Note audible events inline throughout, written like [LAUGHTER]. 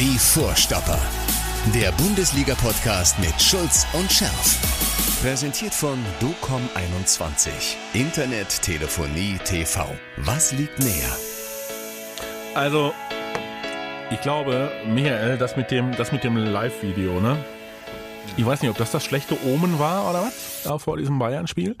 Die Vorstopper. Der Bundesliga-Podcast mit Schulz und Scherf. Präsentiert von DOCOM21. Internet, Telefonie, TV. Was liegt näher? Also, ich glaube, Michael, das mit dem, das mit dem Live-Video, ne? Ich weiß nicht, ob das das schlechte Omen war oder was, da vor diesem Bayern-Spiel.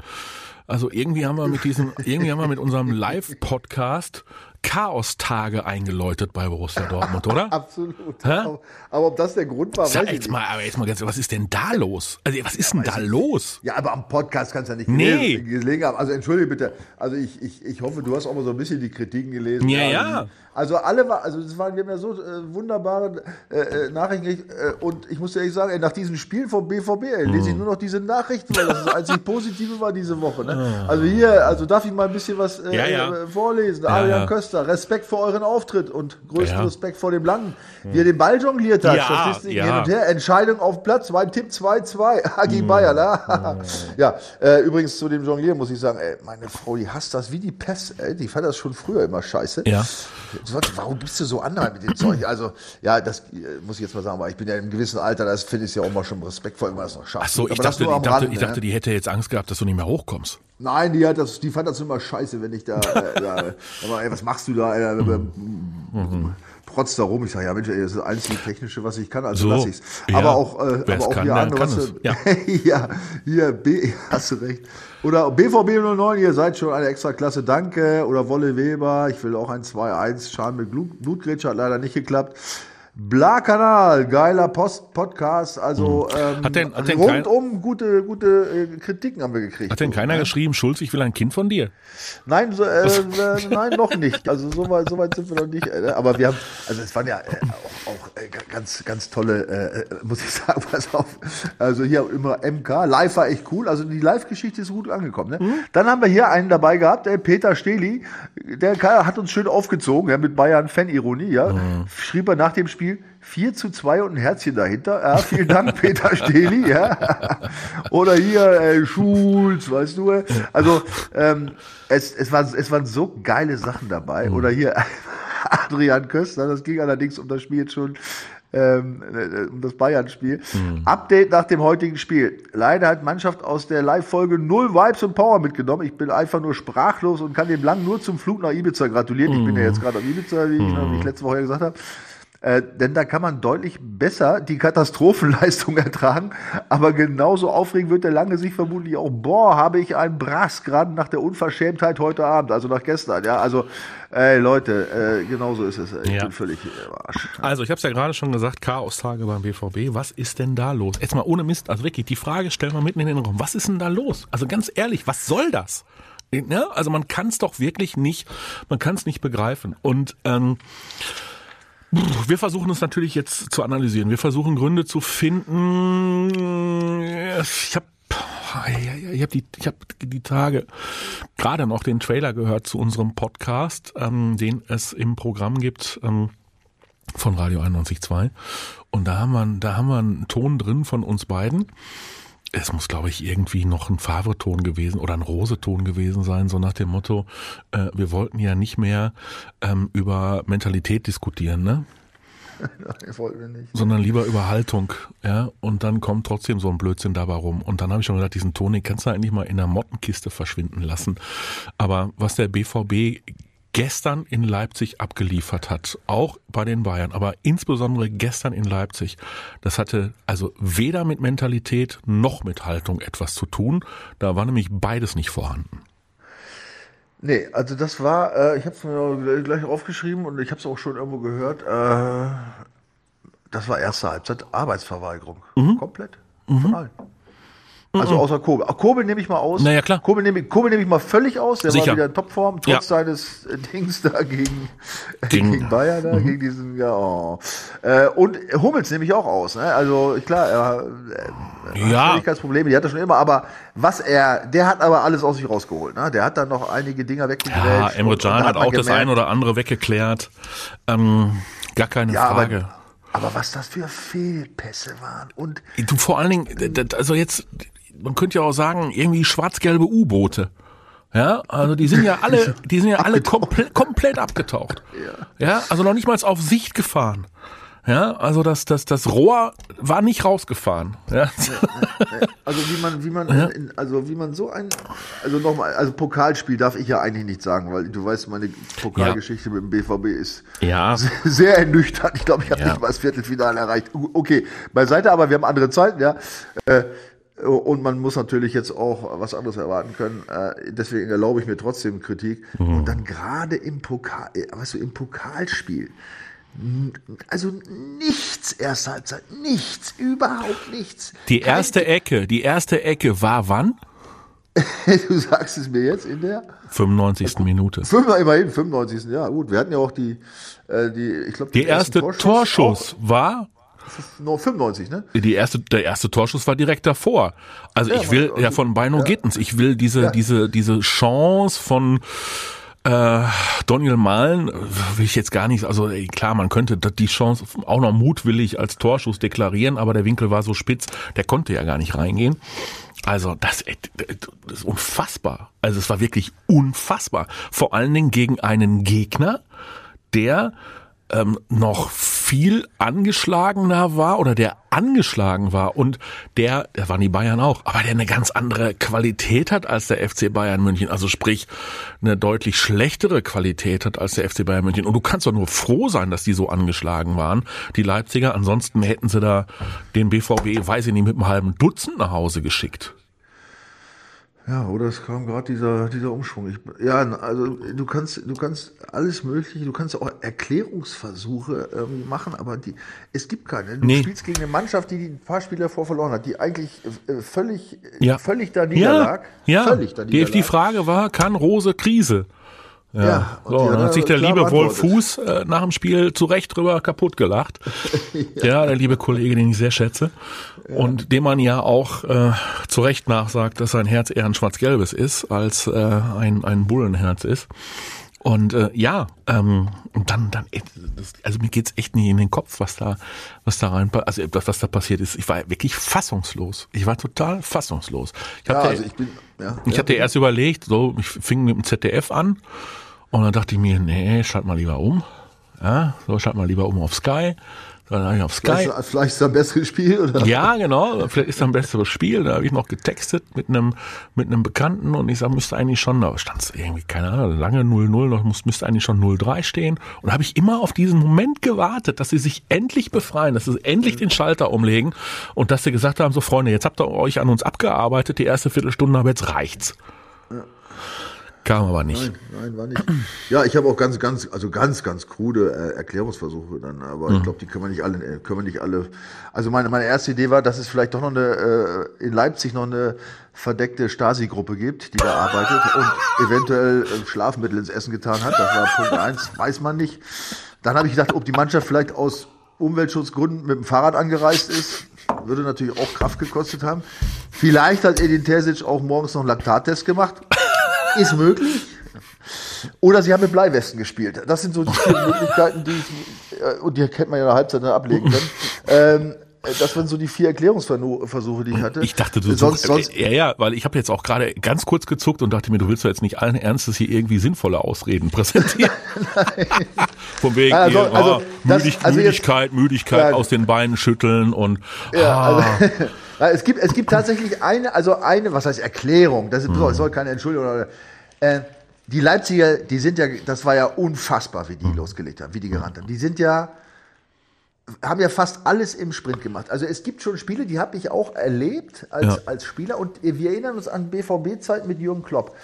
Also irgendwie haben wir mit diesem, irgendwie haben wir mit unserem Live-Podcast Chaos-Tage eingeläutet bei Borussia Dortmund, oder? [LAUGHS] Absolut. Hä? Aber, ob das der Grund war, Sag weiß jetzt nicht. mal, aber jetzt mal ganz, was ist denn da los? Also, was ist denn da los? Ja, aber am Podcast kannst du ja nicht Nee. gelesen, gelegen haben. Also entschuldige bitte. Also ich, ich, ich hoffe, du hast auch mal so ein bisschen die Kritiken gelesen. Ja, ja. Also alle war, also es waren, wir haben ja so äh, wunderbare äh, äh, Nachrichten gekriegt, äh, und ich muss ehrlich sagen, ey, nach diesem Spiel vom BVB ey, lese Mhm. ich nur noch diese Nachrichten, weil das das einzig Positive war diese Woche. Ne? Ah. Also hier, also darf ich mal ein bisschen was äh, Ja, ja. äh, vorlesen. Ja, Adrian ja. Köster, Respekt für euren Auftritt und größten Ja. Respekt vor dem Langen, wie er den Ball jongliert hat, Ja, Statistiken ja. hin und her, Entscheidung auf Platz, mein Tipp 2-2, [LAUGHS] Mhm. gegen Bayern. Ah. Ja, äh, übrigens zu dem Jonglieren muss ich sagen, ey, meine Frau, die hasst das wie die Pest, ey, die fand das schon früher immer scheiße. Ja. Warum bist du so anders mit dem Zeug? Also, ja, das äh, muss ich jetzt mal sagen, aber ich bin ja in einem gewissen Alter, das finde ich ja auch mal schon respektvoll, immer das noch schafft. Ach so, ich Aber dachte, ich dachte, Rande, ich dachte, ne? die hätte jetzt Angst gehabt, dass du nicht mehr hochkommst. Nein, die hat das, die fand das immer scheiße, wenn ich da, äh, da [LAUGHS] aber, ey, was machst du da, äh, protzt da rum. Ich sage, ja Mensch, ey, das ist das einzige Technische, was ich kann, also So, lass ich's. ja. Aber auch, äh, aber auch kann, hier der andere, kann was es. du- Ja. [LAUGHS] ja, hier, B, [LAUGHS] hast du recht. Oder BVB 09, ihr seid schon eine extra Klasse, danke. Oder Wolle Weber, ich will auch ein 2-1, Schaden mit Blut, Blutgrätsche, hat leider nicht geklappt. Bla-Kanal, geiler Post Podcast, also ähm, Hm. Hat denn- hat denn kein- rundum gute, gute äh, Kritiken haben wir gekriegt. Hat denn keiner geschrieben, Schulz, ich will ein Kind von dir? Nein, so, äh, äh, nein, noch nicht. Also so weit, so weit sind wir noch nicht. Äh, aber wir haben, also es waren ja äh, auch, auch äh, ganz, ganz tolle, äh, äh, muss ich sagen, [LAUGHS] pass auf. Also hier immer MK, live war echt cool. Also die Live-Geschichte ist gut angekommen. Ne? Dann haben wir hier einen dabei gehabt, der Peter Steli, der hat uns schön aufgezogen, ja, mit Bayern Fan-Ironie, ja. Schrieb er nach dem Spiel 4 zu 2 und ein Herzchen dahinter. Ja, vielen Dank, [LAUGHS] Peter Steli, ja. Oder hier, äh, Schulz, weißt du. äh. Also, ähm, es, es, waren, es waren so geile Sachen dabei. Oder hier, [LAUGHS] Adrian Köster, das ging allerdings um das Spiel jetzt schon, ähm, äh, um das Bayern-Spiel. Update nach dem heutigen Spiel. Leider hat Mannschaft aus der Live-Folge null Vibes und Power mitgenommen. Ich bin einfach nur sprachlos und kann dem Lang nur zum Flug nach Ibiza gratulieren. Ich bin ja jetzt gerade auf Ibiza, wie ich, wie ich letzte Woche ja gesagt habe. Äh, denn da kann man deutlich besser die Katastrophenleistung [LAUGHS] ertragen. Aber genauso aufregend wird der Lange sich vermutlich auch. Boah, habe ich einen Brass gerade nach der Unverschämtheit heute Abend, also nach gestern. Ja, also, ey Leute, äh, genauso ist es. Ich Ja. bin völlig äh, am Arsch. Also, ich habe es ja gerade schon gesagt, Chaos-Tage beim BVB. Was ist denn da los? Jetzt mal ohne Mist, also wirklich, die Frage stellen wir mitten in den Raum. Was ist denn da los? Also ganz ehrlich, was soll das? Ne? Also man kann es doch wirklich nicht, man kann es nicht begreifen. Und ähm, wir versuchen es natürlich jetzt zu analysieren. Wir versuchen Gründe zu finden. Ich habe ich habe die, hab die Tage gerade noch den Trailer gehört zu unserem Podcast, ähm, den es im Programm gibt. Ähm, von Radio 91.2 und da haben wir, da haben wir einen Ton drin von uns beiden. Es muss, glaube ich, irgendwie noch ein Favre-Ton gewesen oder ein Rose-Ton gewesen sein, so nach dem Motto, äh, wir wollten ja nicht mehr ähm, über Mentalität diskutieren, ne? [LAUGHS] Ich wollte nicht. sondern lieber über Haltung, ja, und dann kommt trotzdem so ein Blödsinn dabei rum. Und dann habe ich schon gedacht, diesen Ton, den kannst du eigentlich mal in der Mottenkiste verschwinden lassen. Aber was der BVB gestern in Leipzig abgeliefert hat, auch bei den Bayern, aber insbesondere gestern in Leipzig, das hatte also weder mit Mentalität noch mit Haltung etwas zu tun. Da war nämlich beides nicht vorhanden. Nee, also das war, äh, ich habe es mir gleich aufgeschrieben und ich habe es auch schon irgendwo gehört. Äh, das war erste Halbzeit Arbeitsverweigerung. Mhm. Komplett. Von allen. Also außer Kobel. Ach, Kobel nehme ich mal aus. Na ja, klar. Kobel nehme ich, Kobel nehme ich mal völlig aus. Der Sicher. war wieder in Topform, trotz Ja. seines äh, Dings da gegen, Gegen- gegen, Bayern, da, gegen diesen, ja, oh. äh, Und Hummels nehme ich auch aus. Ne? Also klar, er äh, Ja. Schwierigkeitsprobleme, die hat er schon immer, aber was er, der hat aber alles aus sich rausgeholt. Ne? Der hat dann noch einige Dinger weggegrätscht. Ja, Emre Can hat auch das gemerkt, ein oder andere weggeklärt. Ähm, gar keine Ja, Frage. aber, aber was das für Fehlpässe waren und Du vor allen Dingen, also jetzt, man könnte ja auch sagen, irgendwie schwarz-gelbe U-Boote. Ja, also die sind ja alle, [LAUGHS] die sind ja alle komplett, komplett abgetaucht. Ja, also noch nicht mal auf Sicht gefahren. Ja, also das, das, das Rohr war nicht rausgefahren. Ja. Also wie man, wie man, in, also wie man so ein, also nochmal, also Pokalspiel darf ich ja eigentlich nicht sagen, weil du weißt, meine Pokalgeschichte ja. mit dem BVB ist ja. sehr ernüchternd. Ich glaube, ich habe ja. nicht mal das Viertelfinale erreicht. Okay, beiseite, aber wir haben andere Zeiten, ja. Äh, und man muss natürlich jetzt auch was anderes erwarten können. Äh, deswegen erlaube ich mir trotzdem Kritik. Mhm. Und dann gerade im Pokal, äh, weißt du, im Pokalspiel also nichts erste Halbzeit, nichts, überhaupt nichts. Die erste Ecke, die erste Ecke war wann? [LAUGHS] du sagst es mir jetzt in der 95. Minute. Fünf, immerhin 95. Ja, gut, wir hatten ja auch die, äh, die ich glaube, die erste Torschuss, Torschuss war 95, ne? Die erste, der erste Torschuss war direkt davor. Also ja, ich will ja von Beino ja. Gittens, ich will diese, ja. diese, diese Chance von äh, Daniel Mahlen will ich jetzt gar nicht, also klar, man könnte die Chance auch noch mutwillig als Torschuss deklarieren, aber der Winkel war so spitz, der konnte ja gar nicht reingehen. Also das, das ist unfassbar. Also es war wirklich unfassbar. Vor allen Dingen gegen einen Gegner, der ähm, noch viel angeschlagener war oder der angeschlagen war und der, der waren die Bayern auch, aber der eine ganz andere Qualität hat als der FC Bayern München, also sprich eine deutlich schlechtere Qualität hat als der FC Bayern München. Und du kannst doch nur froh sein, dass die so angeschlagen waren, die Leipziger. Ansonsten hätten sie da den BVB, weiß ich nicht, mit einem halben Dutzend nach Hause geschickt. Ja, oder es kam gerade dieser, dieser Umschwung. Ich, ja, also du kannst, du kannst alles Mögliche, du kannst auch Erklärungsversuche ähm, machen, aber die, es gibt keine. Du nee. spielst gegen eine Mannschaft, die, die ein paar Spiele davor verloren hat, die eigentlich äh, völlig, ja. völlig da niederlag. Ja, ja. Völlig da niederlag. Die Frage war, kann Rose Krise? Ja, ja so, dann hat sich der liebe Wolf Fuß äh, nach dem Spiel zu Recht drüber kaputt gelacht. [LAUGHS] ja. ja. der liebe Kollege, den ich sehr schätze. Ja. Und dem man ja auch äh, zu Recht nachsagt, dass sein Herz eher ein schwarz-gelbes ist, als äh, ein, ein Bullenherz ist. Und äh, ja, ähm, und dann, dann, das, also mir geht's echt nicht in den Kopf, was da, was da rein, also was da passiert ist. Ich war wirklich fassungslos. Ich war total fassungslos. Ich hatte, ja, also ich bin, ja, ich hatte erst überlegt, so, ich fing mit dem ZDF an und dann dachte ich mir, nee, schalt mal lieber um. Ja, so schalt mal lieber um auf Sky. Dann habe ich auf Sky. Vielleicht, vielleicht ist da ein besseres Spiel, oder? Ja, genau. Vielleicht ist da ein besseres Spiel. Da habe ich noch getextet mit einem, mit einem Bekannten und ich sage, müsste eigentlich schon, da stand es irgendwie, keine Ahnung, lange 0-0, noch muss, müsste eigentlich schon 0-3 stehen. Und habe ich immer auf diesen Moment gewartet, dass sie sich endlich befreien, dass sie endlich den Schalter umlegen und dass sie gesagt haben, so Freunde, jetzt habt ihr euch an uns abgearbeitet, die erste Viertelstunde, aber jetzt reicht's. Ja. Kam aber nicht. Nein, nein, war nicht. Ja, ich habe auch ganz, ganz, also ganz, ganz krude äh, Erklärungsversuche dann, aber mhm. ich glaube, die können wir nicht alle, äh, können wir nicht alle. Also meine, meine erste Idee war, dass es vielleicht doch noch eine, äh, in Leipzig noch eine verdeckte Stasi-Gruppe gibt, die da arbeitet und eventuell äh, Schlafmittel ins Essen getan hat. Das war Punkt eins, weiß man nicht. Dann habe ich gedacht, ob die Mannschaft vielleicht aus Umweltschutzgründen mit dem Fahrrad angereist ist, würde natürlich auch Kraft gekostet haben. Vielleicht hat Edin Terzic auch morgens noch einen Laktattest gemacht. Ist möglich. Oder sie haben mit Bleiwesten gespielt. Das sind so die vier [LAUGHS] Möglichkeiten, die ich, äh, und die kennt man ja in der Halbzeit ablegen können. Ähm, das waren so die vier Erklärungsversuche, die ich hatte. Ich dachte, du sonst, sonst ja, ja, weil ich habe jetzt auch gerade ganz kurz gezuckt und dachte mir, du willst doch jetzt nicht allen Ernstes hier irgendwie sinnvolle Ausreden [LAUGHS] präsentieren. Von wegen also, ihr, also, oh, Müdig, das, also Müdigkeit, jetzt, Müdigkeit ja, aus den Beinen schütteln und ja, ah. also, [LAUGHS] es gibt es gibt tatsächlich eine, also eine, was heißt Erklärung? Das ist, mhm. soll keine Entschuldigung. Oder, äh, die Leipziger, die sind ja, das war ja unfassbar, wie die mhm. losgelegt haben, wie die gerannt haben. Die sind ja haben ja fast alles im Sprint gemacht. Also es gibt schon Spiele, die habe ich auch erlebt als, ja. als Spieler und wir erinnern uns an BVB-Zeit mit Jürgen Klopp,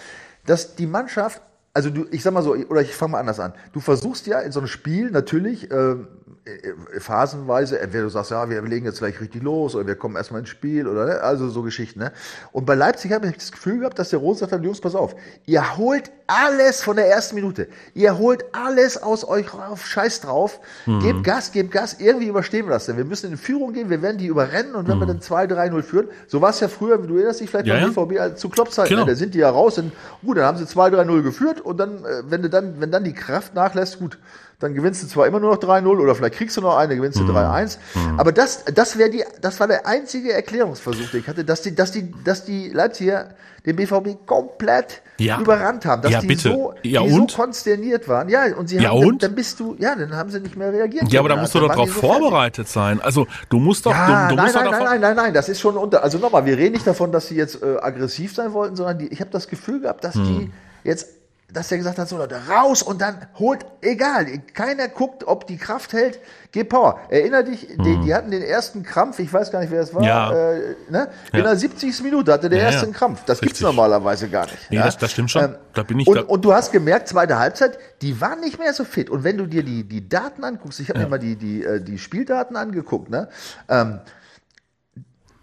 dass die Mannschaft, also du, ich sag mal so, oder ich fange mal anders an. Du versuchst ja in so einem Spiel natürlich ähm, äh, phasenweise, entweder du sagst, ja, wir legen jetzt gleich richtig los oder wir kommen erstmal ins Spiel oder ne? also so Geschichten. Ne? Und bei Leipzig habe ich das Gefühl gehabt, dass der Rose sagt, Jungs, pass auf, ihr holt alles von der ersten Minute. Ihr holt alles aus euch auf Scheiß drauf. Mhm. Gebt Gas, gebt Gas, irgendwie überstehen wir das denn. Wir müssen in Führung gehen, wir werden die überrennen und wenn mhm. wir dann 2-3-0 führen, so war es ja früher, du erinnerst dich vielleicht ja, beim BVB ja. zu Kloppzeiten, genau. ne? da sind die ja raus und gut, dann haben sie 2-3-0 geführt und dann, äh, wenn du dann, wenn dann die Kraft nachlässt, gut, dann gewinnst du zwar immer nur noch 3-0 oder vielleicht kriegst du noch eine, gewinnst du Mhm. 3-1. Aber das, das wäre die, das war der einzige Erklärungsversuch, den ich hatte, dass die, dass die, dass die Leipziger den BVB komplett Ja. überrannt haben, dass Ja, die, bitte. So, Ja, die und? so konsterniert waren. Ja, und sie Ja, haben, und? Dann, dann bist du, ja, dann haben sie nicht mehr reagiert. Ja, aber da musst du doch drauf so fertig. vorbereitet sein. Also du musst doch, Ja, du, du nein, musst nein, doch nein, nein, nein, nein, das ist schon unter. Also nochmal, wir reden nicht davon, dass sie jetzt äh, aggressiv sein wollten, sondern die, ich habe das Gefühl gehabt, dass Hm. die jetzt, dass der gesagt hat, so Leute, raus und dann holt, egal, keiner guckt, ob die Kraft hält, geh Power. Erinner dich, die, die hatten den ersten Krampf, ich weiß gar nicht, wer es war. Ja. äh, ne? in Ja. der 70. Minute hatte der Ja, erste Krampf. Das gibt's Richtig. normalerweise gar nicht. Nee, das- das stimmt schon. Da bin ich und, und du hast gemerkt, zweite Halbzeit, die waren nicht mehr so fit. Und wenn du dir die, die Daten anguckst, ich habe mir mal die, die, äh, die Spieldaten angeguckt, ne? Ähm,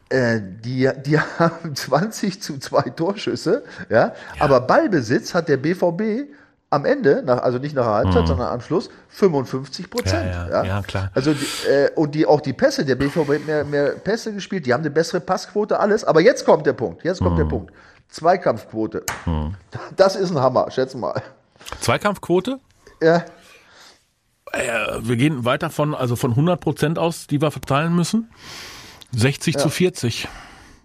äh, die, die [LAUGHS] haben 20 zu 2 Torschüsse, ja? aber Ballbesitz hat der BVB am Ende, nach, also nicht nach der Halbzeit, sondern am Schluss, 55 Prozent. Mhm. Ja, ja, ja, klar. Also die, äh, und die auch die Pässe, der BVB hat mehr, mehr Pässe gespielt, die haben eine bessere Passquote, alles. Aber jetzt kommt der Punkt, jetzt kommt Mhm. der Punkt. Zweikampfquote. Das ist ein Hammer, schätze mal. Zweikampfquote? Ja, Äh, wir gehen weiter von, also von 100 Prozent aus, die wir verteilen müssen. 60 zu 40.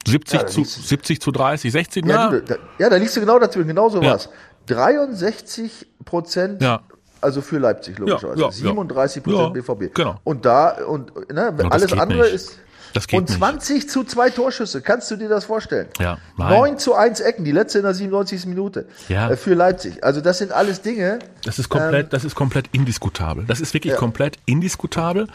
70 Ja, zu, liegst du- 70 zu 30, 60, ja, na, du, da, ja, da liegst du genau dazwischen, genau so Ja. was. 63 Prozent, Ja. also für Leipzig logischerweise. Ja, ja, 37 ja. Prozent Ja, BVB. genau. Und da, und ne, alles andere nicht. ist. Und nicht. 20 zu 2 Torschüsse, kannst du dir das vorstellen? Ja, nein. 9 zu 1 Ecken, die letzte in der 97. Minute Ja. äh, für Leipzig. Also das sind alles Dinge. Das ist komplett, Ähm, das ist komplett indiskutabel. Das ist wirklich komplett indiskutabel.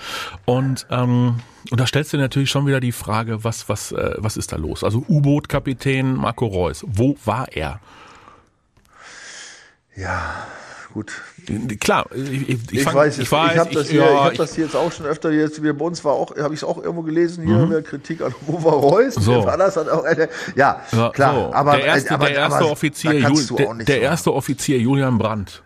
Und und und da stellst du dir natürlich schon wieder die Frage, was was äh, was ist da los? Also U-Boot-Kapitän Marco Reus, wo war er? Ja, gut. Klar, ich, ich, Ich, fang- weiß, ich ich, weiß, ich habe das, hier, ja, ich hab ich- das hier jetzt auch schon öfter jetzt wieder bei uns war auch, habe ich es auch irgendwo gelesen hier mhm. Kritik an Uwe Reus. So. Das hat auch eine, ja, Ja, klar. so. Aber der erste, aber, der erste aber, Offizier, Jul, du der, der erste Offizier Julian Brandt.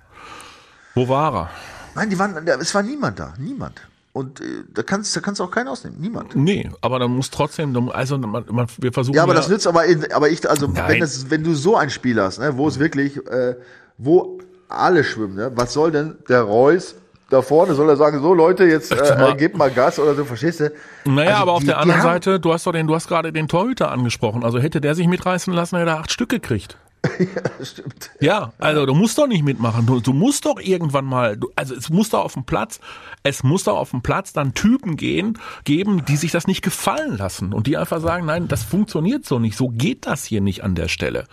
Wo war er? Nein, die waren, es war niemand da, niemand. Und äh, da kannst, da kannst du auch keinen ausnehmen, niemand. Nee, aber da muss trotzdem, also man, man, wir versuchen Ja, aber das nützt aber, in, aber ich, also Nein. wenn, das, wenn du so ein Spiel hast, ne, wo es wirklich, äh, wo alle schwimmen, ne, was soll denn der Reus da vorne, soll er sagen, so Leute, jetzt äh, gebt mal Gas oder so, verstehst du? Naja, Also aber auf die- der anderen Seite, du hast doch den, du hast gerade den Torhüter angesprochen. Also hätte der sich mitreißen lassen, hätte er acht Stück gekriegt. [LAUGHS] Das stimmt. Ja, also du musst doch nicht mitmachen. Du, du musst doch irgendwann mal, du, also es muss doch auf dem Platz, es muss doch auf dem Platz dann Typen gehen, geben, die sich das nicht gefallen lassen und die einfach sagen, nein, das funktioniert so nicht, so geht das hier nicht an der Stelle.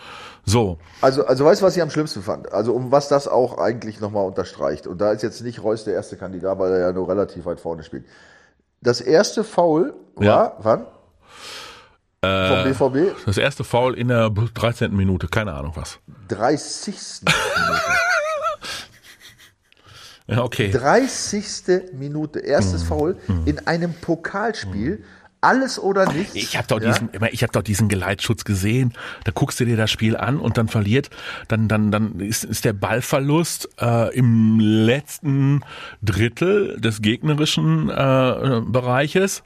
So, Also, also weißt du, was ich am schlimmsten fand? Also um was das auch eigentlich nochmal unterstreicht. Und da ist jetzt nicht Reus der erste Kandidat, weil er ja nur relativ weit vorne spielt. Das erste Foul war, Ja. wann? Vom BVB? das erste Foul in der 13. Minute, keine Ahnung was. 30. Minute. [LAUGHS] Ja, okay. 30. Minute, erstes Mhm. Foul in einem Pokalspiel. Alles oder nichts. Ich habe doch Ja? diesen, ich habe doch diesen Geleitschutz gesehen. Da guckst du dir das Spiel an und dann verliert, dann dann dann ist, ist der Ballverlust äh, im letzten Drittel des gegnerischen äh, Bereiches.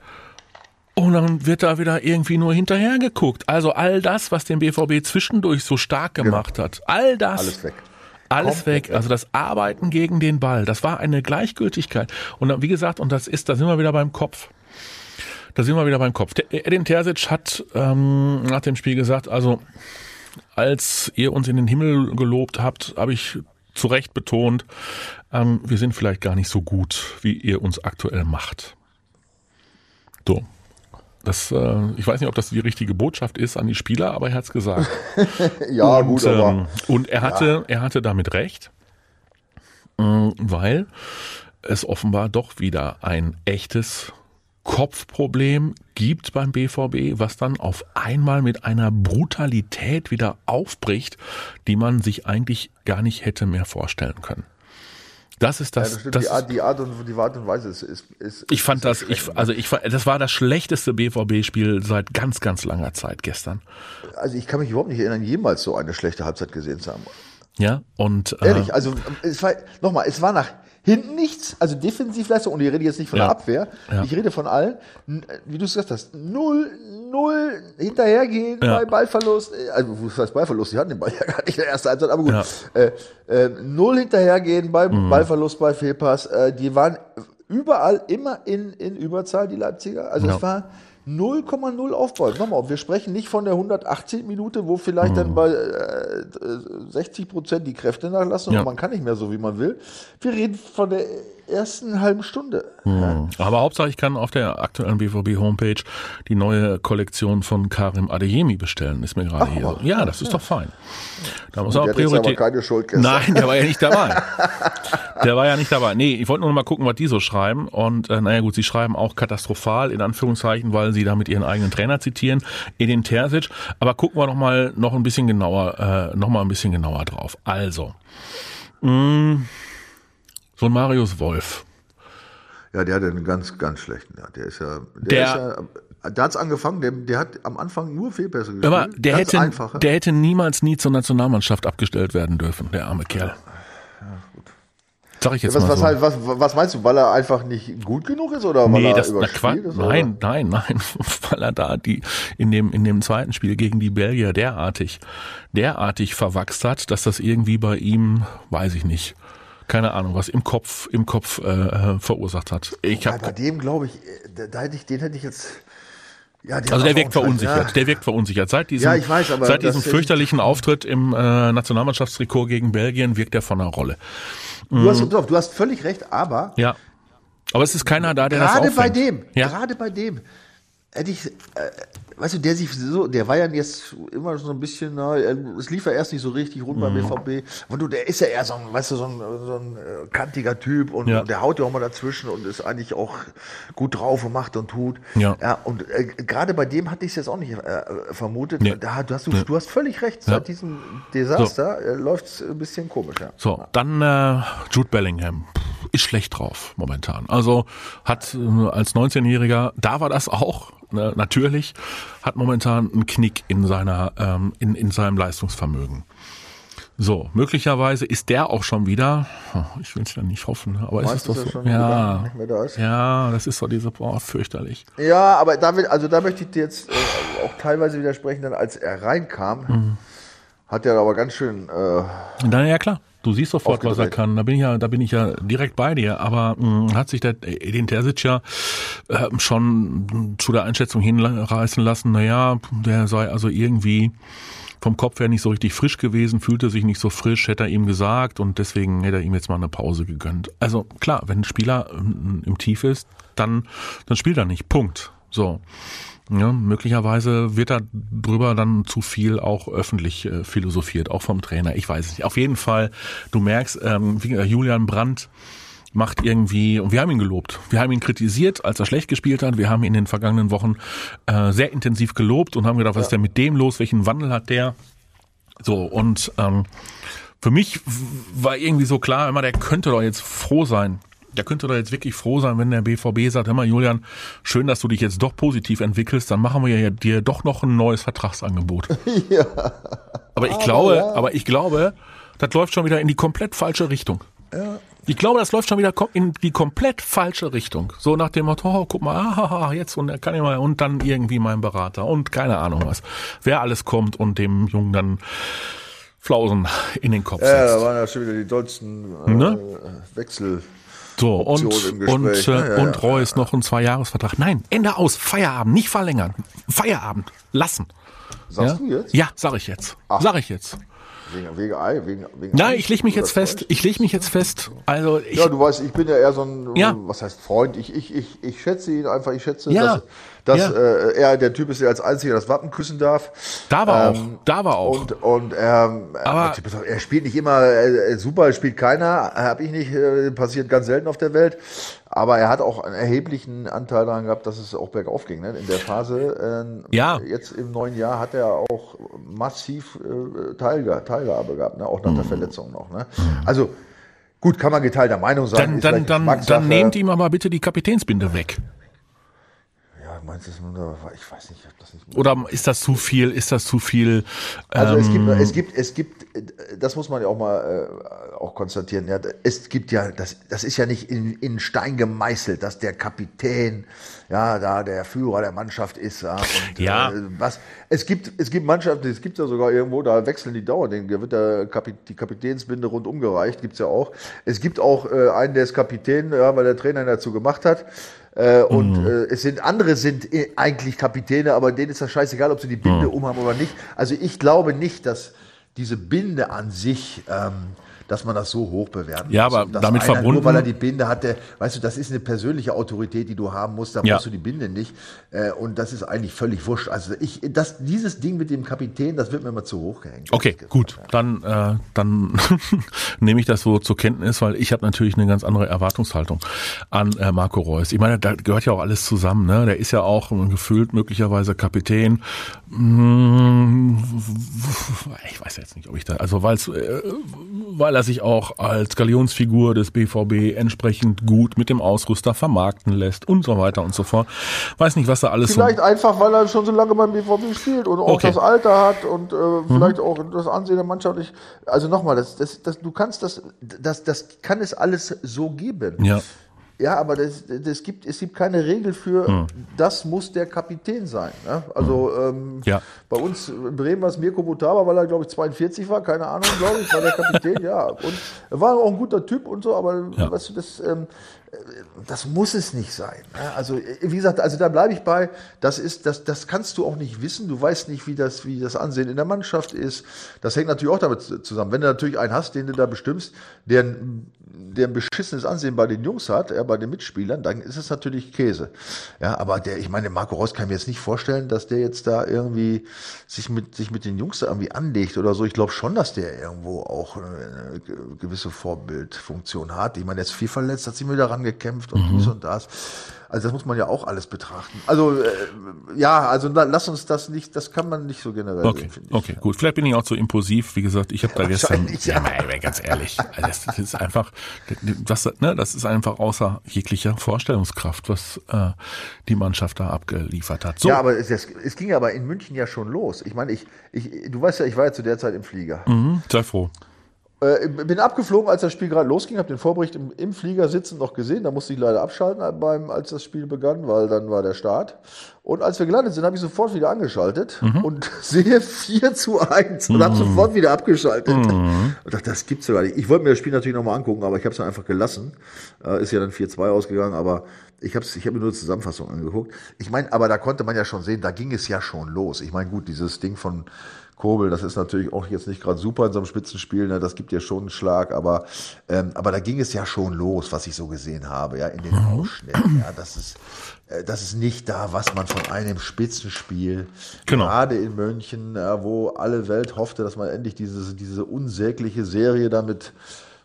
Und dann wird da wieder irgendwie nur hinterher geguckt. Also all das, was den BVB zwischendurch so stark gemacht hat, all das, Alles weg. alles weg. Also das Arbeiten gegen den Ball, das war eine Gleichgültigkeit. Und dann, wie gesagt, und das ist, da sind wir wieder beim Kopf. Da sind wir wieder beim Kopf. Der Edin Terzic hat ähm, nach dem Spiel gesagt, also als ihr uns in den Himmel gelobt habt, habe ich zu Recht betont, ähm, wir sind vielleicht gar nicht so gut, wie ihr uns aktuell macht. So. Das, äh, ich weiß nicht, ob das die richtige Botschaft ist an die Spieler, aber er hat's gesagt. [LAUGHS] Ja, und, gut, aber ähm, und er hatte, er hatte damit recht, ähm, weil es offenbar doch wieder ein echtes Kopfproblem gibt beim BVB, was dann auf einmal mit einer Brutalität wieder aufbricht, die man sich eigentlich gar nicht hätte mehr vorstellen können. Das ist ja, das. das stimmt, das die, Art, die, Art und, die Art und Weise ist. ist, ist ich fand ist das, ich, also ich, das war das schlechteste BVB-Spiel seit ganz, ganz langer Zeit gestern. also ich kann mich überhaupt nicht erinnern, jemals so eine schlechte Halbzeit gesehen zu haben. Ja, und äh, Ehrlich, also es war nochmal, es war nach Hinten nichts, also Defensivleistung, und ich rede jetzt nicht von Ja. der Abwehr, Ja. ich rede von allen, N- wie du es gesagt hast, null, null hinterhergehen Ja. bei Ballverlust, äh, also was heißt Ballverlust, die hatten den Ball [LAUGHS] ja gar nicht in der ersten Halbzeit, aber gut, äh, äh, null hinterhergehen bei Mhm. Ballverlust, bei Fehlpass, äh, die waren überall immer in, in Überzahl, die Leipziger, also es war 0,0 Aufbau. Nochmal, wir sprechen nicht von der 118 Minute, wo vielleicht Mhm. dann bei äh, 60 Prozent die Kräfte nachlassen Ja. und man kann nicht mehr so, wie man will. Wir reden von der ersten halben Stunde. Hm. Aber Hauptsache, ich kann auf der aktuellen BVB-Homepage die neue Kollektion von Karim Adeyemi bestellen. Ist mir gerade hier. Ja, das ist doch fein. Da muss auch Priorität. keine Schuld gestern. Nein, der war ja nicht dabei. [LAUGHS] Der war ja nicht dabei. Nee, ich wollte nur noch mal gucken, was die so schreiben. Und äh, naja gut, sie schreiben auch katastrophal, in Anführungszeichen, weil sie damit ihren eigenen Trainer zitieren, Edin Terzic. Aber gucken wir noch mal noch ein bisschen genauer, äh, noch mal ein bisschen genauer drauf. Also, mh, so ein Marius Wolf. Ja, der hat einen ganz, ganz schlechten. Ja, der ist ja. Der, Der- ist ja, da hat's angefangen, der, der hat am Anfang nur Fehlpässe gespielt. Aber der ganz hätte, einfache. der hätte niemals nie zur Nationalmannschaft abgestellt werden dürfen, der arme Kerl. Sag ich jetzt was, mal was, so. halt, was, was meinst du, weil er einfach nicht gut genug ist oder weil Nee, er das na, ist? oder? Nein, nein, nein, [LAUGHS] weil er da die in dem in dem zweiten Spiel gegen die Belgier derartig derartig verwachst hat, dass das irgendwie bei ihm, weiß ich nicht, keine Ahnung, was im Kopf im Kopf äh, äh, verursacht hat. Ich Ja, bei dem glaube ich, äh, da, da hätte ich, den hätte ich jetzt. Ja, also der wirkt verunsichert, verunsichert, der wirkt verunsichert. Seit diesem, Ja, weiß, seit diesem fürchterlichen Auftritt im äh, Nationalmannschaftstrikot gegen Belgien wirkt er von der Rolle. Ja. Du, hast, auf, du hast völlig recht, aber Ja. Aber es ist keiner da, der das gerade auffängt. bei dem, Ja. gerade bei dem, hätte ich, äh, weißt du, der sich so, der war ja jetzt immer so ein bisschen, na, es lief ja erst nicht so richtig rund Mhm. beim BVB. Und du, der ist ja eher so ein, weißt du, so ein, so ein äh, kantiger Typ und, Ja. und der haut ja auch mal dazwischen und ist eigentlich auch gut drauf und macht und tut. Ja. und äh, gerade bei dem hatte ich es jetzt auch nicht äh, vermutet. Nee. Da, du, hast, du, Nee. du hast völlig recht. Ja. Seit diesem Desaster äh, läuft es ein bisschen komisch, ja. So, dann äh, Jude Bellingham ist schlecht drauf momentan. Also hat äh, als 19-Jähriger, da war das auch ne, natürlich, hat momentan einen Knick in seiner ähm, in, in seinem Leistungsvermögen. So, möglicherweise ist der auch schon wieder, oh, ich will es ja nicht hoffen, aber Meinst ist es doch so. Ja, da ja, das ist doch diese, boah, fürchterlich. Ja, aber da will, also da möchte ich dir jetzt äh, auch teilweise widersprechen, denn als er reinkam, Mhm. hat er aber ganz schön, äh, Na ja, klar. Du siehst sofort, was er kann. Da bin ich ja, da bin ich ja direkt bei dir. Aber mh, hat sich der Edin Terzic ja äh, schon zu der Einschätzung hinreißen lassen. Na ja, der sei also irgendwie vom Kopf her nicht so richtig frisch gewesen, fühlte sich nicht so frisch, hätte er ihm gesagt und deswegen hätte er ihm jetzt mal eine Pause gegönnt. Also klar, wenn ein Spieler ähm, im Tief ist, dann, dann spielt er nicht. Punkt. So. Ja, möglicherweise wird da drüber dann zu viel auch öffentlich äh, philosophiert, auch vom Trainer. Ich weiß es nicht. Auf jeden Fall, du merkst, ähm, äh, Julian Brandt macht irgendwie, und wir haben ihn gelobt. Wir haben ihn kritisiert, als er schlecht gespielt hat. Wir haben ihn in den vergangenen Wochen äh, sehr intensiv gelobt und haben gedacht, was ist denn mit dem los? Welchen Wandel hat der? So, und ähm, für mich war irgendwie so klar, immer, der könnte doch jetzt froh sein. Der könnte doch jetzt wirklich froh sein, wenn der BVB sagt, hör mal, Julian, schön, dass du dich jetzt doch positiv entwickelst, dann machen wir ja dir doch noch ein neues Vertragsangebot. [LAUGHS] ja. Aber ich glaube, aber ich glaube, das läuft schon wieder in die komplett falsche Richtung. Ich glaube, das läuft schon wieder in die komplett falsche Richtung. So nach dem Motto, oh, guck mal, ah, jetzt und er kann ich mal und dann irgendwie mein Berater und keine Ahnung was. Wer alles kommt und dem Jungen dann Flausen in den Kopf ja, da setzt. waren ja schon wieder die dollsten äh, Ne? Wechsel. So, und, Option und, Gespräch, äh, ne? Ja, und ja. Reus noch ein Zweijahresvertrag. Nein, Ende aus, Feierabend, nicht verlängern. Feierabend, lassen. Sagst ja? du jetzt? Ja, sag ich jetzt. Sag ich jetzt. Wegen, wegen Ei, wegen, wegen Nein, Ei? ich leg mich jetzt fest. Ich leg mich jetzt fest. Also ich, Ja, du weißt, ich bin ja eher so ein, Ja. was heißt Freund, ich, ich, ich, ich schätze ihn einfach, ich schätze, Ja. dass, dass Ja. äh, er der Typ ist, der als einziger das Wappen küssen darf. da war Ähm, auch, da war auch. Und, und ähm, Aber- er spielt nicht immer äh, super, spielt keiner, habe ich nicht, äh, passiert ganz selten auf der Welt. Aber er hat auch einen erheblichen Anteil daran gehabt, dass es auch bergauf ging. Ne? In der Phase, äh, Ja. jetzt im neuen Jahr, hat er auch massiv äh, Teilge Teilhabe gehabt, ne? auch nach Mhm. der Verletzung noch. Ne? Also gut, kann man geteilter Meinung sein. dann, dann, dann, dann nehmt ihm aber bitte die Kapitänsbinde weg. Ja, meinst du, das, ich weiß nicht, ich hab das nicht. Oder ist das zu viel? Ist das zu viel? Also es gibt, ähm, es gibt, es gibt, das muss man ja auch mal äh, auch konstatieren. Ja, es gibt ja, das, das ist ja nicht in, in Stein gemeißelt, dass der Kapitän, ja, da der Führer der Mannschaft ist. Ja, und, Ja. Äh, was? Es gibt, es gibt Mannschaften, es gibt ja sogar irgendwo, da wechseln die Dauer, da wird der Kapi, die Kapitänsbinde rundum gereicht, gibt's ja auch. Es gibt auch äh, einen, der ist Kapitän, ja, weil der Trainer ihn dazu gemacht hat. Äh, und äh, es sind andere sind äh, eigentlich Kapitäne, aber denen ist das scheißegal, ob sie die Binde umhaben oder nicht. Also ich glaube nicht, dass diese Binde an sich, ähm, dass man das so hoch bewerten Ja, muss. aber Und dass damit einer, verbunden- Nur weil er die Binde hatte, weißt du, das ist eine persönliche Autorität, die du haben musst, da Ja. brauchst du die Binde nicht. Äh, und das ist eigentlich völlig wurscht. Also ich, das, dieses Ding mit dem Kapitän, das wird mir immer zu hoch gehängt. Okay, gut. Dann, äh, dann [LAUGHS] nehme ich das so zur Kenntnis, weil ich habe natürlich eine ganz andere Erwartungshaltung an äh, Marco Reus. Ich meine, da gehört ja auch alles zusammen. Ne? Der ist ja auch gefühlt möglicherweise Kapitän. Mm, Ich weiß jetzt nicht, ob ich da, also weil's, äh, weil er sich auch als Galionsfigur des BVB entsprechend gut mit dem Ausrüster vermarkten lässt und so weiter und so fort. Weiß nicht, was da alles so Vielleicht einfach, weil er schon so lange beim BVB spielt und auch Okay. das Alter hat und äh, vielleicht auch das Ansehen der Mannschaft. Ich, also nochmal, das, das, das, du kannst das, das, das kann es alles so geben. Ja. Ja, aber das, das gibt, es gibt keine Regel für, das muss der Kapitän sein. Ne? Also ähm, Ja. bei uns in Bremen war es Mirko Butaba, weil er, glaube ich, 42 war, keine Ahnung, glaube ich, war der Kapitän, [LAUGHS] ja. Und er war auch ein guter Typ und so, aber Ja. weißt du, das, ähm, das muss es nicht sein. Ne? Also, wie gesagt, also da bleibe ich bei, das ist, das, das kannst du auch nicht wissen. Du weißt nicht, wie das, wie das Ansehen in der Mannschaft ist. Das hängt natürlich auch damit zusammen. Wenn du natürlich einen hast, den du da bestimmst, der, der ein beschissenes Ansehen bei den Jungs hat, ja, bei den Mitspielern, dann ist es natürlich Käse. Ja, aber der, ich meine, Marco Reus kann mir jetzt nicht vorstellen, dass der jetzt da irgendwie sich mit, sich mit den Jungs da irgendwie anlegt oder so. Ich glaube schon, dass der irgendwo auch eine gewisse Vorbildfunktion hat. Ich meine, jetzt viel verletzt, hat sich mir wieder rangekämpft und dies und das. Also das muss man ja auch alles betrachten. Also äh, ja, also la- lass uns das nicht, das kann man nicht so generell Okay, sehen, okay, gut. Vielleicht bin ich auch zu impulsiv. Wie gesagt, ich habe da gestern, Wahrscheinlich, ja. nein, ganz ehrlich, also das, das ist einfach, das, ne, das ist einfach außer jeglicher Vorstellungskraft, was äh, die Mannschaft da abgeliefert hat. So, Ja, aber es, es, es ging aber in München ja schon los. Ich meine, ich, ich, du weißt ja, ich war ja zu der Zeit im Flieger. mhm, sei froh. Äh, bin abgeflogen, als das Spiel gerade losging, habe den Vorbericht im, im Flieger sitzend noch gesehen. Da musste ich leider abschalten, beim, als das Spiel begann, weil dann war der Start. Und als wir gelandet sind, habe ich sofort wieder angeschaltet und [LAUGHS] sehe 4 zu 1 und habe sofort wieder abgeschaltet. Und dachte, das gibt's ja gar nicht. Ich wollte mir das Spiel natürlich nochmal angucken, aber ich habe es dann einfach gelassen. Äh, ist ja dann 4-2 ausgegangen, aber ich habe ich hab mir nur die Zusammenfassung angeguckt. Ich meine, aber da konnte man ja schon sehen, da ging es ja schon los. Ich meine, gut, dieses Ding von Kobel, das ist natürlich auch jetzt nicht gerade super in so einem Spitzenspiel, ne? das gibt ja schon einen Schlag, aber, ähm, aber da ging es ja schon los, was ich so gesehen habe, ja, in den Ausschnitten. Ja, das ist, äh, das ist nicht da, was man von einem Spitzenspiel, Genau. gerade in München, ja, wo alle Welt hoffte, dass man endlich diese, diese unsägliche Serie damit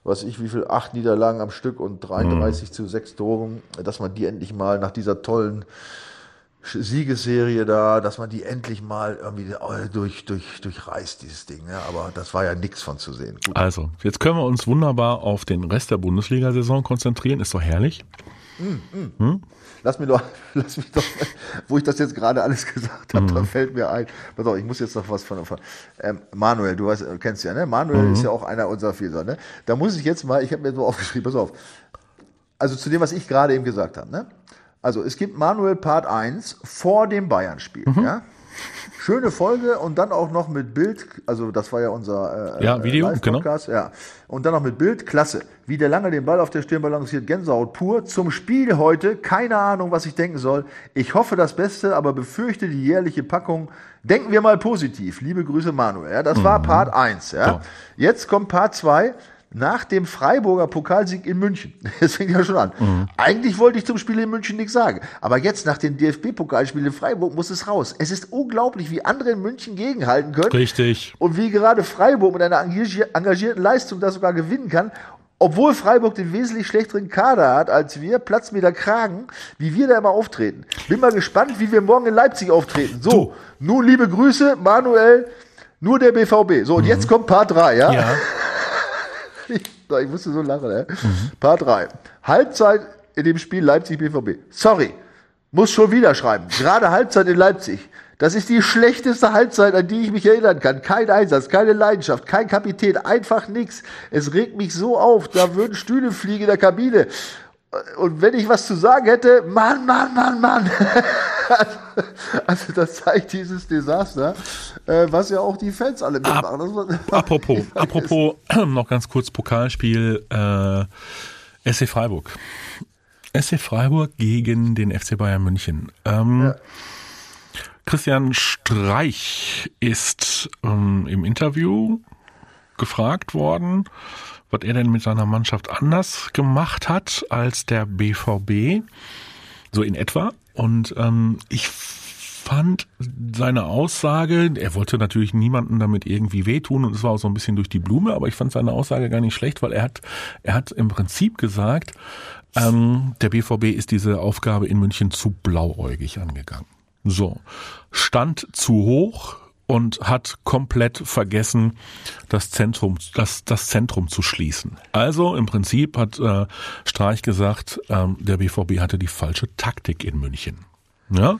was ich, wie viel, acht Niederlagen am Stück und 33 zu sechs Toren, dass man die endlich mal nach dieser tollen Siegesserie da, dass man die endlich mal irgendwie äh, durch, durch, durchreißt, dieses Ding. Ja, aber das war ja nichts von zu sehen. Gut. Also, jetzt können wir uns wunderbar auf den Rest der Bundesliga-Saison konzentrieren. Ist doch herrlich. Lass mir doch, [LAUGHS] lass mich doch, wo ich das jetzt gerade alles [LAUGHS] gesagt habe, da fällt mir ein. Pass auf, ich muss jetzt noch was von, von ähm, Manuel, du weißt, äh, kennst ja, ne? Manuel ist ja auch einer unserer Vielser, ne? Da muss ich jetzt mal, ich habe mir so [LAUGHS] aufgeschrieben, pass auf. Also zu dem, was ich gerade eben gesagt habe, ne? Also es gibt Manuel Part 1 vor dem Bayern-Spiel, ja? Schöne Folge und dann auch noch mit Bild, also das war ja unser äh, Ja, Video, genau. Live-Podcast, ja. Und dann noch mit Bild, klasse. Wie der lange den Ball auf der Stirn balanciert, Gänsehaut pur. Zum Spiel heute, keine Ahnung, was ich denken soll. Ich hoffe das Beste, aber befürchte die jährliche Packung. Denken wir mal positiv. Liebe Grüße, Manuel. Ja, das war Part 1. Ja. Ja. Jetzt kommt Part 2. Nach dem Freiburger Pokalsieg in München. [LAUGHS] Das fängt ja schon an. Eigentlich wollte ich zum Spiel in München nichts sagen. Aber jetzt nach dem DFB-Pokalspiel in Freiburg muss es raus. Es ist unglaublich, wie andere in München gegenhalten können. Richtig. Und wie gerade Freiburg mit einer engagier- engagierten Leistung das sogar gewinnen kann, obwohl Freiburg den wesentlich schlechteren Kader hat als wir, platzt mir der Kragen, wie wir da immer auftreten. Bin mal gespannt, wie wir morgen in Leipzig auftreten. So, nun liebe Grüße, Manuel, nur der BVB. So, und jetzt kommt Part 3, ja? Ja. [LAUGHS] [LAUGHS] Ich, musste so lachen, ey. Part 3. Halbzeit in dem Spiel Leipzig BVB. Sorry. muss schon wieder schreiben. Gerade Halbzeit in Leipzig. Das ist die schlechteste Halbzeit, an die ich mich erinnern kann. Kein Einsatz, keine Leidenschaft, kein Kapitän, einfach nix. Es regt mich so auf, da würden Stühle fliegen in der Kabine. Und wenn ich was zu sagen hätte, Mann, Mann, Mann, Mann. [LAUGHS] also das zeigt dieses Desaster, äh, was ja auch die Fans alle mitmachen. [LAUGHS] apropos, apropos, [CLEARS THROAT] noch ganz kurz Pokalspiel äh, SC Freiburg. SC Freiburg gegen den FC Bayern München. Ähm, ja. Christian Streich ist ähm, im Interview gefragt worden, was er denn mit seiner Mannschaft anders gemacht hat als der BVB, so in etwa. Und ähm, ich fand seine Aussage, er wollte natürlich niemanden damit irgendwie wehtun und es war auch so ein bisschen durch die Blume, aber ich fand seine Aussage gar nicht schlecht, weil er hat, er hat im Prinzip gesagt, ähm, der BVB ist diese Aufgabe in München zu blauäugig angegangen. So. Stand zu hoch und hat komplett vergessen, das Zentrum, das, das Zentrum zu schließen. Also im Prinzip hat äh, Streich gesagt, ähm, der BVB hatte die falsche Taktik in München. Ja?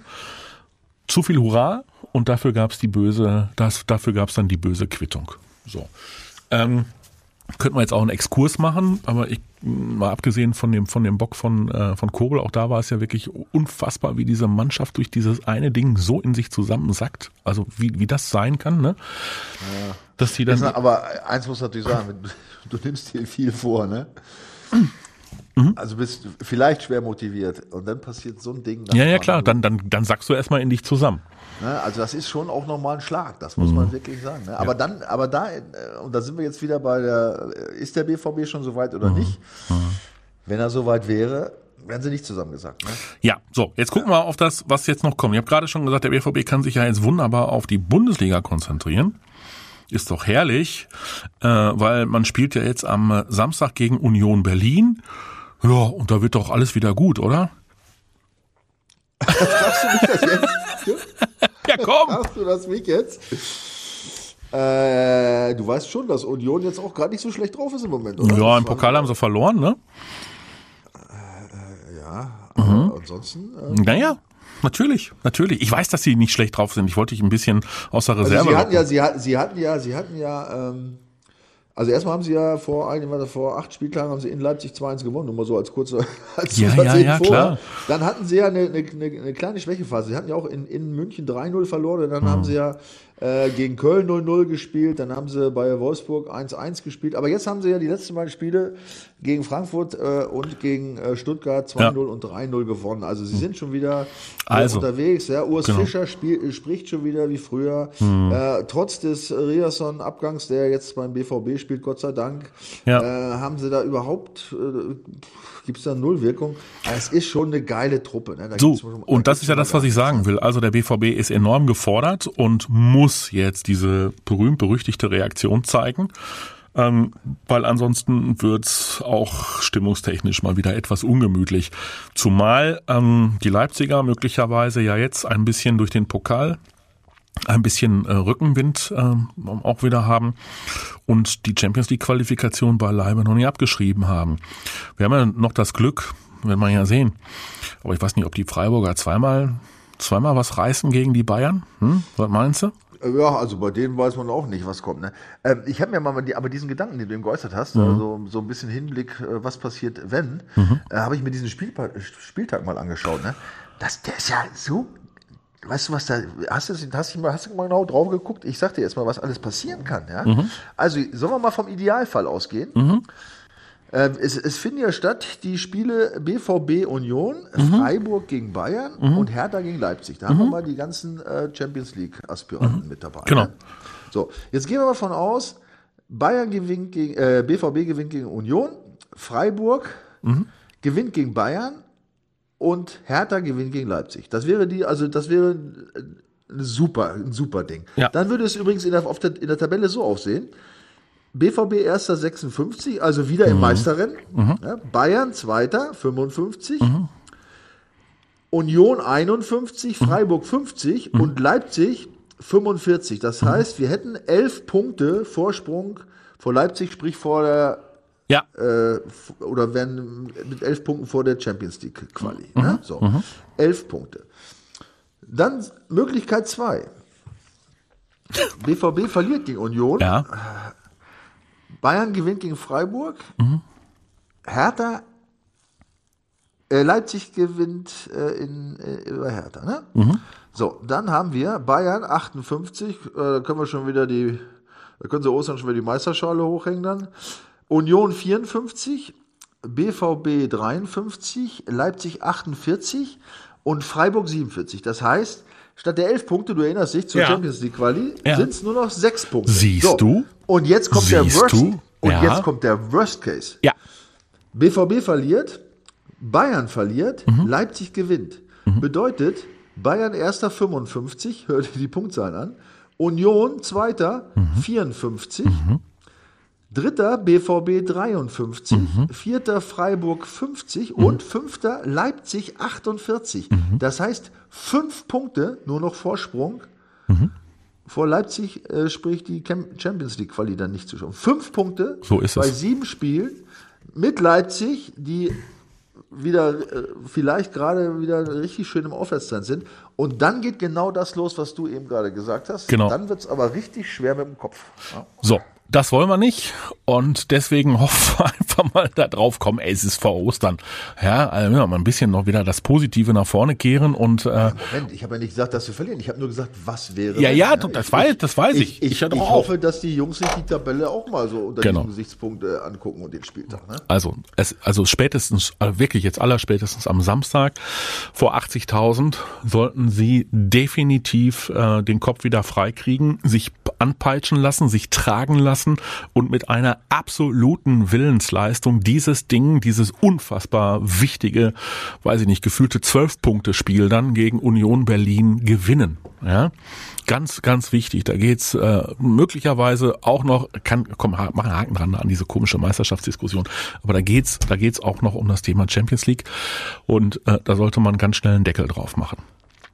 Zu viel Hurra und dafür gab's die böse, das, dafür gab's dann die böse Quittung. So. Ähm, Könnten wir jetzt auch einen Exkurs machen, aber ich mal abgesehen von dem von dem Bock von äh, von Kobel, auch da war es ja wirklich unfassbar, wie diese Mannschaft durch dieses eine Ding so in sich zusammensackt. Also wie wie das sein kann, ne? Ja. Dass die dann. Aber eins muss natürlich sagen, du nimmst dir viel vor, ne? Mhm. Also bist vielleicht schwer motiviert und dann passiert so ein Ding. Ja, ja klar, dann, dann, dann sackst du erstmal in dich zusammen. Ne? Also das ist schon auch nochmal ein Schlag, das muss mhm. man wirklich sagen. Ne? Aber ja. dann, aber da, äh, und da sind wir jetzt wieder bei der, äh, ist der BVB schon so weit oder mhm. nicht? Mhm. Wenn er so weit wäre, werden sie nicht zusammengesagt. Ne? Ja, so, jetzt gucken wir auf das, was jetzt noch kommt. Ich habe gerade schon gesagt, der BVB kann sich ja jetzt wunderbar auf die Bundesliga konzentrieren. Ist doch herrlich, äh, weil man spielt ja jetzt am Samstag gegen Union Berlin. Ja, und da wird doch alles wieder gut, oder? [LAUGHS] Fragst du mich das jetzt? [LAUGHS] ja, komm. Fragst du das mich jetzt? Äh, du weißt schon, dass Union jetzt auch gerade nicht so schlecht drauf ist im Moment, oder? Ja, im Pokal haben sie verloren, ne? Äh, ja, mhm. ansonsten. Äh, naja, natürlich, natürlich. Ich weiß, dass sie nicht schlecht drauf sind. Ich wollte dich ein bisschen aus der Reserve. Also sie hatten ja, sie hatten, sie hatten ja, sie hatten ja. Ähm, also erstmal haben sie ja vor einigen, vor acht Spieltagen haben sie in Leipzig 2-1 gewonnen, nur mal so als kurze [LAUGHS] als ja, ja, ja, klar. Dann hatten sie ja eine, eine, eine, kleine Schwächephase. Sie hatten ja auch in, in München 3-0 verloren, dann mhm. haben sie ja äh, gegen Köln 0-0 gespielt, dann haben sie bei Wolfsburg 1-1 gespielt. Aber jetzt haben sie ja die letzten beiden Spiele gegen Frankfurt äh, und gegen äh, Stuttgart 2-0 ja. und 3-0 gewonnen. Also sie sind schon wieder also, unterwegs. Ja. Urs genau. Fischer spiel, spricht schon wieder wie früher. Mhm. Äh, trotz des Riasson-Abgangs, der jetzt beim BVB spielt, Gott sei Dank, ja. Äh, haben sie da überhaupt, äh, gibt es da Nullwirkung. Es ist schon eine geile Truppe. Ne? Da so, und das ist ja das, was ich sagen will. Also der BVB ist enorm gefordert und muss muss jetzt diese berühmt-berüchtigte Reaktion zeigen. Ähm, weil ansonsten wird's auch stimmungstechnisch mal wieder etwas ungemütlich. Zumal ähm, die Leipziger möglicherweise ja jetzt ein bisschen durch den Pokal ein bisschen äh, Rückenwind äh, auch wieder haben und die Champions League Qualifikation beileibe noch nicht abgeschrieben haben. Wir haben ja noch das Glück, werden wir ja sehen. Aber ich weiß nicht, ob die Freiburger zweimal zweimal was reißen gegen die Bayern. Hm? Was meinst du? Ja, also bei denen weiß man auch nicht, was kommt. Ne? Ähm, ich habe mir mal die, aber diesen Gedanken, den du eben geäußert hast, mhm. also so ein bisschen Hinblick, äh, was passiert, wenn, mhm. äh, habe ich mir diesen Spielpa Spieltag mal angeschaut. Ne? Das, der ist ja so weißt du was da, hast du, hast du, mal, hast du mal genau drauf geguckt? Ich sag dir jetzt mal, was alles passieren kann. Ja? Mhm. Also, sollen wir mal vom Idealfall ausgehen? Mhm. Äh, es, es, finden ja statt die Spiele BVB Union, mhm. Freiburg gegen Bayern mhm. und Hertha gegen Leipzig. Da mhm. haben wir mhm. mal die ganzen äh, Champions League Aspiranten mhm. mit dabei. Genau. Ne? So, jetzt gehen wir mal von aus, Bayern gewinnt gegen, äh, BVB gewinnt gegen Union, Freiburg mhm. gewinnt gegen Bayern und Hertha gewinnt gegen Leipzig. Das wäre die, also das wäre ein super, ein super Ding. Ja. Dann würde es übrigens in der, der, in der Tabelle so aussehen. BVB erster 56, also wieder im mhm. Meisterrennen. Mhm. Ja, Bayern zweiter 55. Mhm. Union 51, mhm. Freiburg 50 mhm. und Leipzig 45. Das heißt, wir hätten elf Punkte Vorsprung vor Leipzig, sprich vor der Ja. äh, oder werden mit elf Punkten vor der Champions League Quali. Ne? So, elf Punkte. Dann Möglichkeit zwei. BVB verliert gegen Union. Ja. Bayern gewinnt gegen Freiburg. Hertha, äh, Leipzig gewinnt äh, in, äh, über Hertha. Ne? So, dann haben wir Bayern 58. Äh, da können wir schon wieder die, da können sie Ostern schon wieder die Meisterschale hochhängen dann. Union 54, BVB 53, Leipzig 48 und Freiburg 47. Das heißt, statt der 11 Punkte, du erinnerst dich zur Ja. Champions League Quali, Ja. sind es nur noch 6 Punkte. Siehst du? Und jetzt kommt der Siehst Worst. du? Und Ja. jetzt kommt der Worst Case. Ja. BVB verliert, Bayern verliert, Mhm. Leipzig gewinnt. Bedeutet, Bayern erster 55, [LAUGHS] hör dir die Punktzahlen an. Union zweiter Mhm. 54. Dritter BVB 53, vierter Freiburg 50 und fünfter Leipzig 48. Das heißt, fünf Punkte nur noch Vorsprung. Vor Leipzig äh, sprich die Champions League Quali dann nicht zu schauen. Fünf Punkte So bei es. sieben Spielen mit Leipzig, die wieder äh, vielleicht gerade wieder richtig schön im Aufwärtstrend sind. Und dann geht genau das los, was du eben gerade gesagt hast. Genau. Dann wird es aber richtig schwer mit dem Kopf. Ja. So, das wollen wir nicht und deswegen [LAUGHS] hoffen wir einfach mal da drauf kommen, ey, es ist vor Ostern. Ja, also ja, mal ein bisschen noch wieder das Positive nach vorne kehren und äh, Moment, ich habe ja nicht gesagt, dass wir verlieren. Ich habe nur gesagt, was wäre. Ja, ja, das weiß- das weiß ich. Ich, Ich ich, hoffe, dass die Jungs sich die Tabelle auch mal so unter Genau. diesem Gesichtspunkt äh, angucken und den Spieltag. Ne? Also, es, also spätestens, also wirklich jetzt aller spätestens am Samstag vor 80.000 sollten Sie definitiv äh, den Kopf wieder freikriegen, sich anpeitschen lassen, sich tragen lassen und mit einer absoluten Willensleistung dieses Ding, dieses unfassbar wichtige, weiß ich nicht, gefühlte Zwölf-Punkte-Spiel dann gegen Union Berlin gewinnen. Ja, ganz, ganz wichtig. Da geht's äh, möglicherweise auch noch, kann, komm, mach einen Haken dran an diese komische Meisterschaftsdiskussion. Aber da geht's, da geht's auch noch um das Thema Champions League und äh, da sollte man ganz schnell einen Deckel drauf machen.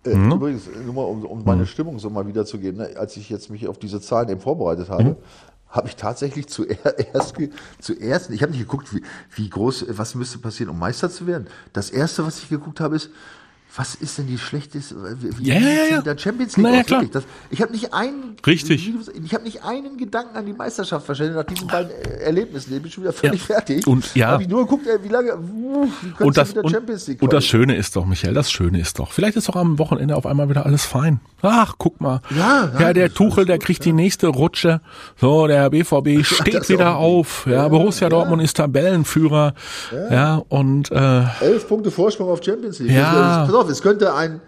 Äh, Übrigens, nur mal, um, um meine Stimmung so mal wiederzugeben, ne? als ich jetzt mich auf diese Zahlen eben vorbereitet habe, habe ich tatsächlich zuerst, [LAUGHS] zuerst ich habe nicht geguckt, wie, wie groß, was müsste passieren, um Meister zu werden. Das erste, was ich geguckt habe, ist, was ist denn die schlechteste, wie, wie Ja, ja, ja. der Champions League Na ja, klar. Das, ich habe nicht einen, Richtig. ich habe nicht einen Gedanken an die Meisterschaft verschwendet nach diesen beiden äh, Erlebnissen. Ich bin schon wieder völlig Ja. fertig. Und ja. habe ich nur geguckt, wie lange, wie Und das, und, Champions League und das Schöne ist doch, Michael, das Schöne ist doch, vielleicht ist doch am Wochenende auf einmal wieder alles fein. Ach, guck mal. Ja, ja der Tuchel, der gut, kriegt die nächste Rutsche. So, der BVB [LAUGHS] steht wieder auf. Ja, Borussia Dortmund ist Tabellenführer. Ja, und äh, Elf Punkte Vorsprung auf Champions League. Ja. Auf, es könnte ein,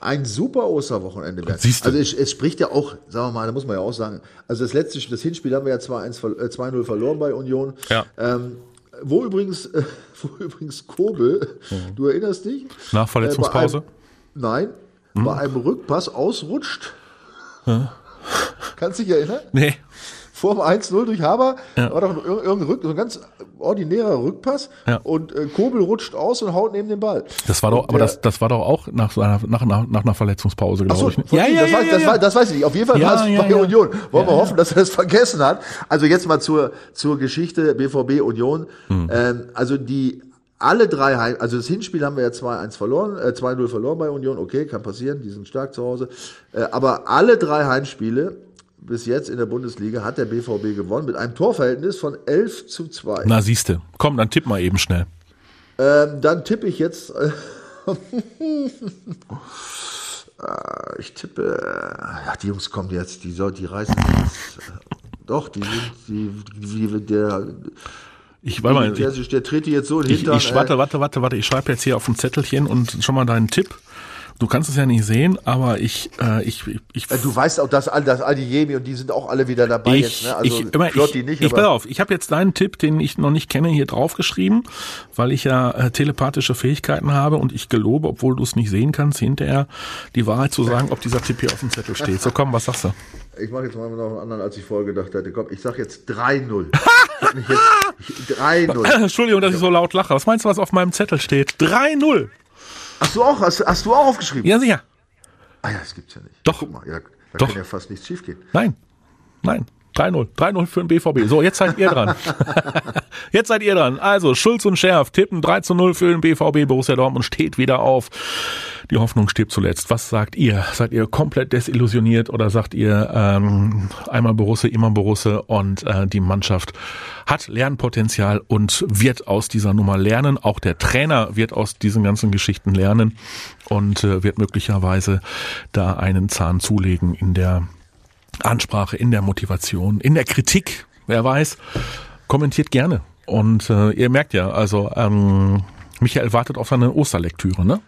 ein super Osterwochenende werden. Siehst du. Also es, es spricht ja auch, sagen wir mal, da muss man ja auch sagen, also das letzte, das Hinspiel haben wir ja 2-1 ver- äh, 2-0 verloren bei Union. Ja. Ähm, wo übrigens, äh, [LAUGHS] wo übrigens Kobel, du erinnerst dich? nach Verletzungspause. Äh, einem, nein, bei einem Rückpass ausrutscht. Kannst du dich erinnern? nee. Vor dem 1-0 durch Haber war doch ein, ir- irgendein Rück, so ein ganz ordinärer Rückpass Ja. und äh, Kobel rutscht aus und haut neben den Ball. Das war doch, Und aber der- das, das war doch auch nach, so einer, nach, nach, nach einer Verletzungspause, Ach so, glaube ich. ne? von ihm, das, weiß, das, weiß, das weiß ich nicht. Auf jeden Fall Ja, war es ja, bei ja. Union. Wollen wir Ja, hoffen, dass er das vergessen hat. Also jetzt mal zur, zur Geschichte BVB Union. Hm. Ähm, also die alle drei Heim, also das Hinspiel haben wir ja 2-1 verloren, äh, 2-0 verloren bei Union, okay, kann passieren, die sind stark zu Hause. Äh, aber alle drei Heimspiele bis jetzt in der Bundesliga hat der BVB gewonnen mit einem Torverhältnis von 11 zu 2. Na, siehste. Komm, dann tipp mal eben schnell. Ähm, dann tippe ich jetzt. Äh, [LAUGHS] äh, ich tippe. Äh, ja, die Jungs kommen jetzt, die soll, die reißen jetzt. Äh, doch, die sind, die, die, der, Ich, warte mal, der, ich, der tritt die jetzt so in den ich, Hintern. ich, warte, warte, warte, warte. Ich schreibe jetzt hier auf ein Zettelchen und schon mal deinen Tipp. Du kannst es ja nicht sehen, aber ich, äh, ich, ich, äh, du weißt auch, dass all das Adiemi und die sind auch alle wieder dabei ich, jetzt. Ne? Also ich, immer, Flotti ich, nicht, ich, pass auf, ich habe jetzt deinen Tipp, den ich noch nicht kenne, hier draufgeschrieben, weil ich ja äh, telepathische Fähigkeiten habe und ich gelobe, obwohl du es nicht sehen kannst, hinterher die Wahrheit zu sagen, ob dieser Tipp hier auf dem Zettel steht. So komm, was sagst du? ich mache jetzt mal noch einen anderen, als ich vorher gedacht hatte. Komm, ich sag jetzt 3-0. [LAUGHS] Ich hab mich jetzt- ich- 3-0. Entschuldigung, dass ich so laut lache. Was meinst du, was auf meinem Zettel steht? 3-0. Hast du auch, hast, hast du auch aufgeschrieben? Ja, sicher. Ah ja, das gibt's ja nicht. Doch. Guck mal, ja, da Doch. kann ja fast nichts schiefgehen. Nein. Nein. 3-0. 3-0 für den BVB. So, jetzt seid ihr dran. [LAUGHS] jetzt seid ihr dran. Also, Schulz und Scherf tippen 3 0 für den BVB. Borussia Dortmund steht wieder auf. Die Hoffnung stirbt zuletzt. Was sagt ihr? Seid ihr komplett desillusioniert oder sagt ihr ähm, einmal Borussia, immer Borussia und äh, die Mannschaft hat Lernpotenzial und wird aus dieser Nummer lernen. Auch der Trainer wird aus diesen ganzen Geschichten lernen und äh, wird möglicherweise da einen Zahn zulegen in der Ansprache, in der Motivation, in der Kritik. Wer weiß, kommentiert gerne. Und äh, ihr merkt ja, also ähm, Michael wartet auf seine Osterlektüre, ne?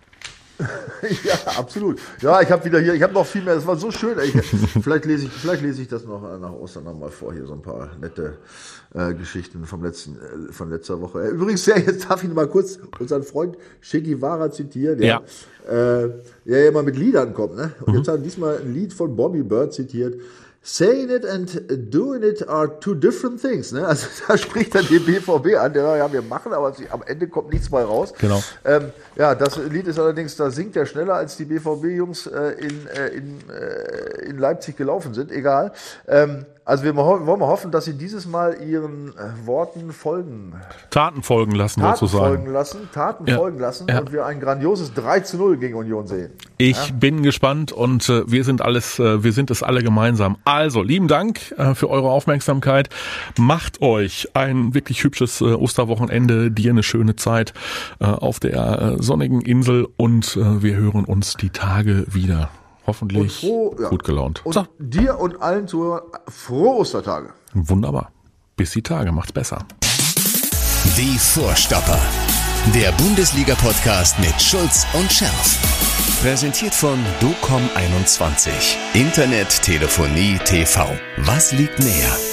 [LAUGHS] ja, absolut. Ja, ich habe wieder hier, ich habe noch viel mehr. Es war so schön. Ich, [LAUGHS] vielleicht lese ich, vielleicht lese ich das noch äh, nach Ostern noch mal vor. Hier so ein paar nette äh, Geschichten vom letzten, äh, von letzter Woche. Äh, übrigens, ja, jetzt darf ich mal kurz unseren Freund Che Guevara zitieren. Ja. ja. Äh, der immer mit Liedern kommt. Ne? Und mhm. jetzt hat diesmal ein Lied von Bobby Bird zitiert. Saying it and doing it are two different things. Ne? Also [LAUGHS] da spricht dann den BVB an, der ja, wir machen, aber am Ende kommt nichts mehr raus. Genau. Ähm, ja, das Lied ist allerdings, da singt er schneller, als die BVB-Jungs äh, in, äh, in, äh, in Leipzig gelaufen sind. Egal. Ähm, also wir wollen mal hoffen, dass sie dieses Mal ihren äh, Worten folgen. Taten folgen lassen, Taten sozusagen. folgen lassen, Taten ja. folgen lassen ja. und wir ein grandioses 3 zu 0 gegen Union sehen. Ich ja? bin gespannt und äh, wir sind alles, äh, wir sind es alle gemeinsam. Also, lieben Dank äh, für eure Aufmerksamkeit. Macht euch ein wirklich hübsches äh, Osterwochenende, dir eine schöne Zeit äh, auf der sonnigen Insel und wir hören uns die Tage wieder hoffentlich froh, ja. gut gelaunt. Und so. dir und allen Zuhörern frohe Ostertage. Wunderbar. Bis die Tage. Macht's besser. Die Vorstopper. Der Bundesliga-Podcast mit Schulz und Scherf. Präsentiert von DOCOM21. Internet, Telefonie, TV. Was liegt näher?